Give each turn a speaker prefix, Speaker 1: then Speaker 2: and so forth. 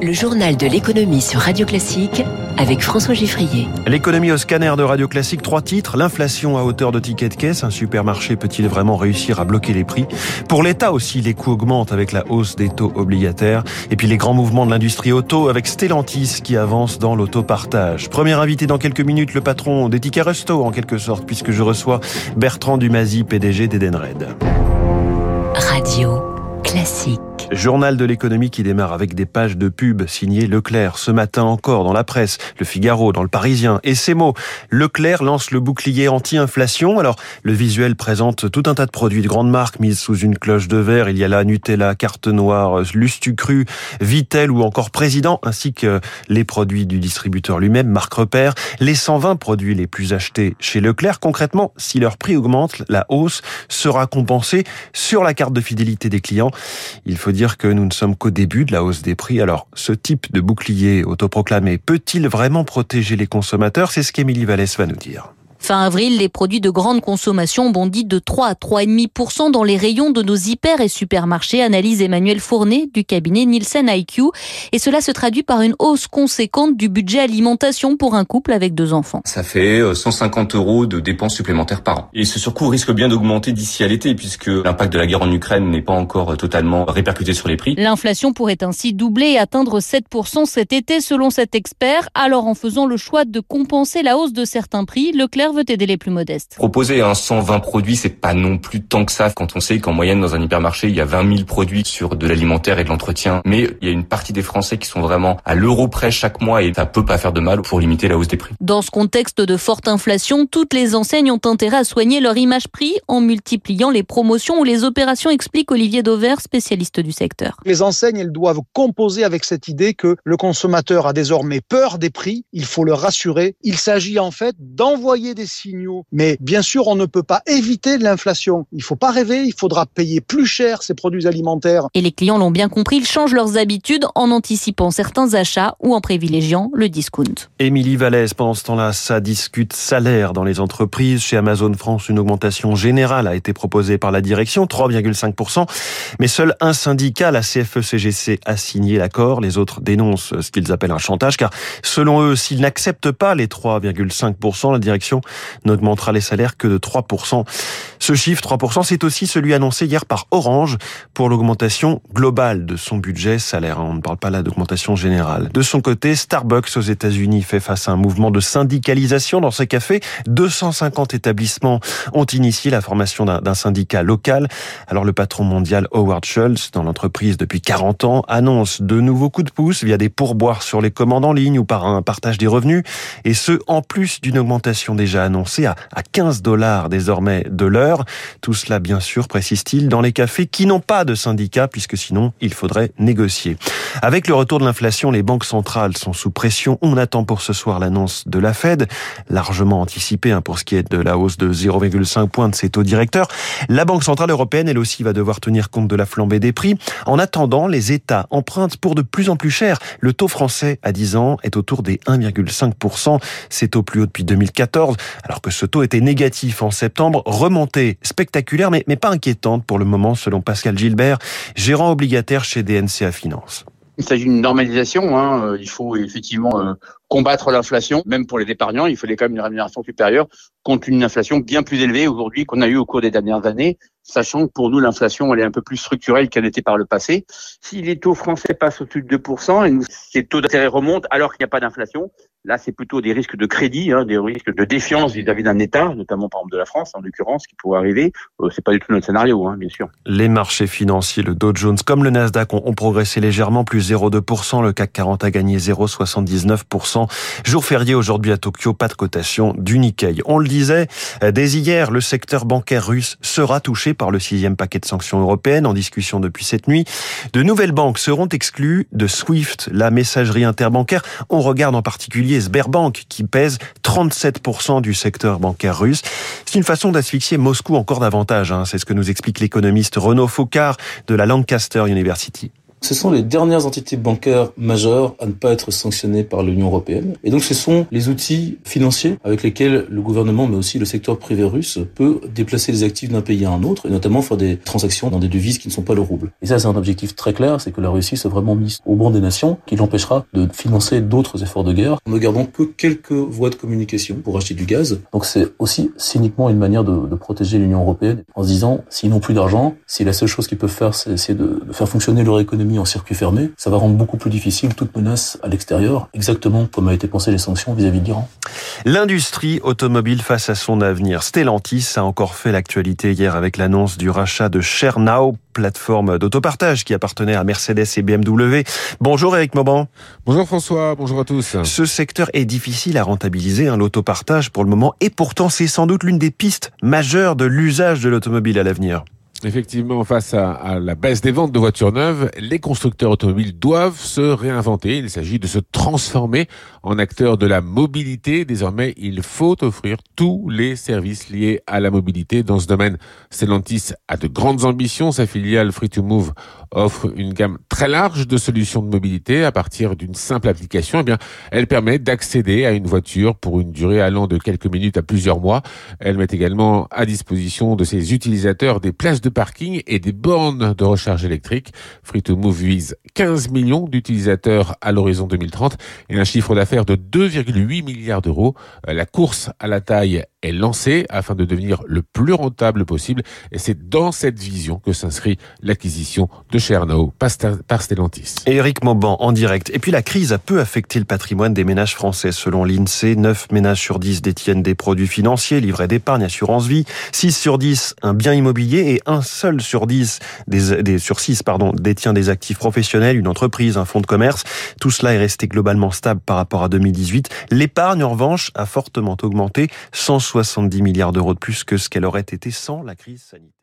Speaker 1: Le journal de l'économie sur Radio Classique avec François Giffrier.
Speaker 2: L'économie au scanner de Radio Classique, trois titres. L'inflation à hauteur de tickets de caisse. Un supermarché peut-il vraiment réussir à bloquer les prix? Pour l'État aussi, les coûts augmentent avec la hausse des taux obligataires. Et puis les grands mouvements de l'industrie auto avec Stellantis qui avance dans l'autopartage. Premier invité dans quelques minutes, le patron des tickets resto en quelque sorte, puisque je reçois Bertrand Dumazy, PDG d'Edenred.
Speaker 1: Radio Classique.
Speaker 2: Journal de l'économie qui démarre avec des pages de pub signées Leclerc. Ce matin encore dans la presse, Le Figaro, dans le Parisien. Et ces mots, Leclerc lance le bouclier anti-inflation. Alors, le visuel présente tout un tas de produits de grandes marques mises sous une cloche de verre. Il y a la Nutella, Carte Noire, Lustucru, Vitel ou encore Président, ainsi que les produits du distributeur lui-même, Marc Repère. Les 120 produits les plus achetés chez Leclerc. Concrètement, si leur prix augmente, la hausse sera compensée sur la carte de fidélité des clients. Dire que nous ne sommes qu'au début de la hausse des prix. Alors, ce type de bouclier autoproclamé peut-il vraiment protéger les consommateurs? C'est ce qu'Émilie Vallès va nous dire.
Speaker 3: Fin avril, les produits de grande consommation bondissent de 3 à 3,5% dans les rayons de nos hyper et supermarchés, analyse Emmanuel Fournet du cabinet Nielsen IQ. Et cela se traduit par une hausse conséquente du budget alimentation pour un couple avec deux enfants.
Speaker 4: Ça fait 150 euh, euros de dépenses supplémentaires par an. Et ce surcoût risque bien d'augmenter d'ici à l'été puisque l'impact de la guerre en Ukraine n'est pas encore euh, totalement répercuté sur les prix.
Speaker 3: L'inflation pourrait ainsi doubler et atteindre 7% cet été selon cet expert. Alors en faisant le choix de compenser la hausse de certains prix, Leclerc veut aider les plus modestes.
Speaker 4: Proposer un 120 produits, c'est pas non plus tant que ça quand on sait qu'en moyenne dans un hypermarché, il y a 20 000 produits sur de l'alimentaire et de l'entretien. Mais il y a une partie des Français qui sont vraiment à l'euro près chaque mois et ça peut pas faire de mal pour limiter la hausse des prix.
Speaker 3: Dans ce contexte de forte inflation, toutes les enseignes ont intérêt à soigner leur image prix en multipliant les promotions ou les opérations, explique Olivier Dauvert, spécialiste du secteur.
Speaker 5: Les enseignes, elles doivent composer avec cette idée que le consommateur a désormais peur des prix. Il faut le rassurer. Il s'agit en fait d'envoyer des signaux. Mais bien sûr, on ne peut pas éviter l'inflation. Il faut pas rêver, il faudra payer plus cher ces produits alimentaires.
Speaker 3: Et les clients l'ont bien compris, ils changent leurs habitudes en anticipant certains achats ou en privilégiant le discount.
Speaker 2: Émilie Vallès, pendant ce temps-là, ça discute salaire dans les entreprises. Chez Amazon France, une augmentation générale a été proposée par la direction, 3,5%. Mais seul un syndicat, la CFE-CGC, a signé l'accord. Les autres dénoncent ce qu'ils appellent un chantage, car selon eux, s'ils n'acceptent pas les 3,5%, la direction n'augmentera les salaires que de 3%. Ce chiffre, 3%, c'est aussi celui annoncé hier par Orange pour l'augmentation globale de son budget salaire. On ne parle pas là d'augmentation générale. De son côté, Starbucks aux États-Unis fait face à un mouvement de syndicalisation dans ses cafés. 250 établissements ont initié la formation d'un syndicat local. Alors le patron mondial Howard Schultz, dans l'entreprise depuis 40 ans, annonce de nouveaux coups de pouce via des pourboires sur les commandes en ligne ou par un partage des revenus. Et ce, en plus d'une augmentation déjà annoncé à, 15 dollars désormais de l'heure. Tout cela, bien sûr, précise-t-il, dans les cafés qui n'ont pas de syndicat, puisque sinon, il faudrait négocier. Avec le retour de l'inflation, les banques centrales sont sous pression. On attend pour ce soir l'annonce de la Fed, largement anticipée hein, pour ce qui est de la hausse de 0,5 points de ses taux directeurs. La Banque centrale européenne, elle aussi, va devoir tenir compte de la flambée des prix. En attendant, les États empruntent pour de plus en plus cher. Le taux français à 10 ans est autour des 1,5%. C'est au plus haut depuis 2014 alors que ce taux était négatif en septembre, spectaculaire mais, pas inquiétante pour le moment selon Pascal Gilbert, gérant obligataire chez DNCA Finance.
Speaker 6: Il s'agit d'une normalisation. Hein. Il faut effectivement euh, combattre l'inflation. Même pour les épargnants, il fallait quand même une rémunération supérieure contre une inflation bien plus élevée aujourd'hui qu'on a eu au cours des dernières années, sachant que pour nous, l'inflation, elle est un peu plus structurelle qu'elle était par le passé. Si les taux français passent au-dessus de 2% et ces taux d'intérêt remontent alors qu'il n'y a pas d'inflation, Là, c'est plutôt des risques de crédit, hein, des risques de défiance vis-à-vis d'un État, notamment par exemple de la France, en l'occurrence, qui pourrait arriver. Euh, c'est pas du tout notre scénario, hein, bien sûr.
Speaker 2: Les marchés financiers, le Dow Jones comme le Nasdaq, ont, progressé légèrement, plus 0,2%. Le CAC 40 a gagné 0,79%. Jour férié aujourd'hui à Tokyo, pas de cotation du Nikkei. On le disait, euh, dès hier, le secteur bancaire russe sera touché par le sixième paquet de sanctions européennes en discussion depuis cette nuit. De nouvelles banques seront exclues de SWIFT, la messagerie interbancaire. On regarde en particulier Sberbank qui pèse 37% du secteur bancaire russe. C'est une façon d'asphyxier Moscou encore davantage. Hein. C'est ce que nous explique l'économiste Renaud Foucard de la Lancaster University.
Speaker 7: Ce sont les dernières entités bancaires majeures à ne pas être sanctionnées par l'Union européenne. Et donc ce sont les outils financiers avec lesquels le gouvernement, mais aussi le secteur privé russe, peut déplacer les actifs d'un pays à un autre, et notamment faire des transactions dans des devises qui ne sont pas le rouble. Et ça, c'est un objectif très clair, c'est que la Russie soit vraiment mise au banc des nations, qui l'empêchera de financer d'autres efforts de guerre, en ne gardant que quelques voies de communication pour acheter du gaz. Donc c'est aussi cyniquement une manière de, protéger l'Union européenne, en se disant, s'ils n'ont plus d'argent, si la seule chose qu'ils peuvent faire, c'est essayer de faire fonctionner leur économie en circuit fermé, ça va rendre beaucoup plus difficile toute menace à l'extérieur, exactement comme a été pensé les sanctions vis-à-vis de l'Iran.
Speaker 2: L'industrie automobile face à son avenir. Stellantis a encore fait l'actualité hier avec l'annonce du rachat de Chernau, plateforme d'autopartage qui appartenait à Mercedes et BMW. Bonjour Eric Mauban.
Speaker 8: Bonjour François, bonjour à tous.
Speaker 2: Ce secteur est difficile à rentabiliser, hein, l'autopartage pour le moment, et pourtant c'est sans doute l'une des pistes majeures de l'usage de l'automobile à l'avenir.
Speaker 8: Effectivement, face à, la baisse des ventes de voitures neuves, les constructeurs automobiles doivent se réinventer. Il s'agit de se transformer en acteurs de la mobilité. Désormais, il faut offrir tous les services liés à la mobilité. Dans ce domaine, Stellantis a de grandes ambitions. Sa filiale Free2Move offre une gamme très large de solutions de mobilité à partir d'une simple application. Eh bien, elle permet d'accéder à une voiture pour une durée allant de quelques minutes à plusieurs mois. Elle met également à disposition de ses utilisateurs des places de parking et des bornes de recharge électrique. Free2Move vise 15 millions d'utilisateurs à l'horizon 2030 et un chiffre d'affaires de 2,8 milliards d'euros. La course à la taille est lancée afin de devenir le plus rentable possible et c'est dans cette vision que s'inscrit l'acquisition de Chernow par Stellantis.
Speaker 2: Éric Mauban en direct. Et puis la crise a peu affecté le patrimoine des ménages français. Selon l'INSEE, 9 ménages sur 10 détiennent des produits financiers, livrets d'épargne, assurance vie, 6 sur 10 un bien immobilier et un seul sur 10 des, des sur 6 pardon, détient des actifs professionnels, une entreprise, un fonds de commerce. Tout cela est resté globalement stable par rapport à 2018. L'épargne en revanche a fortement augmenté, 170 milliards d'euros de plus que ce qu'elle aurait été sans la crise sanitaire.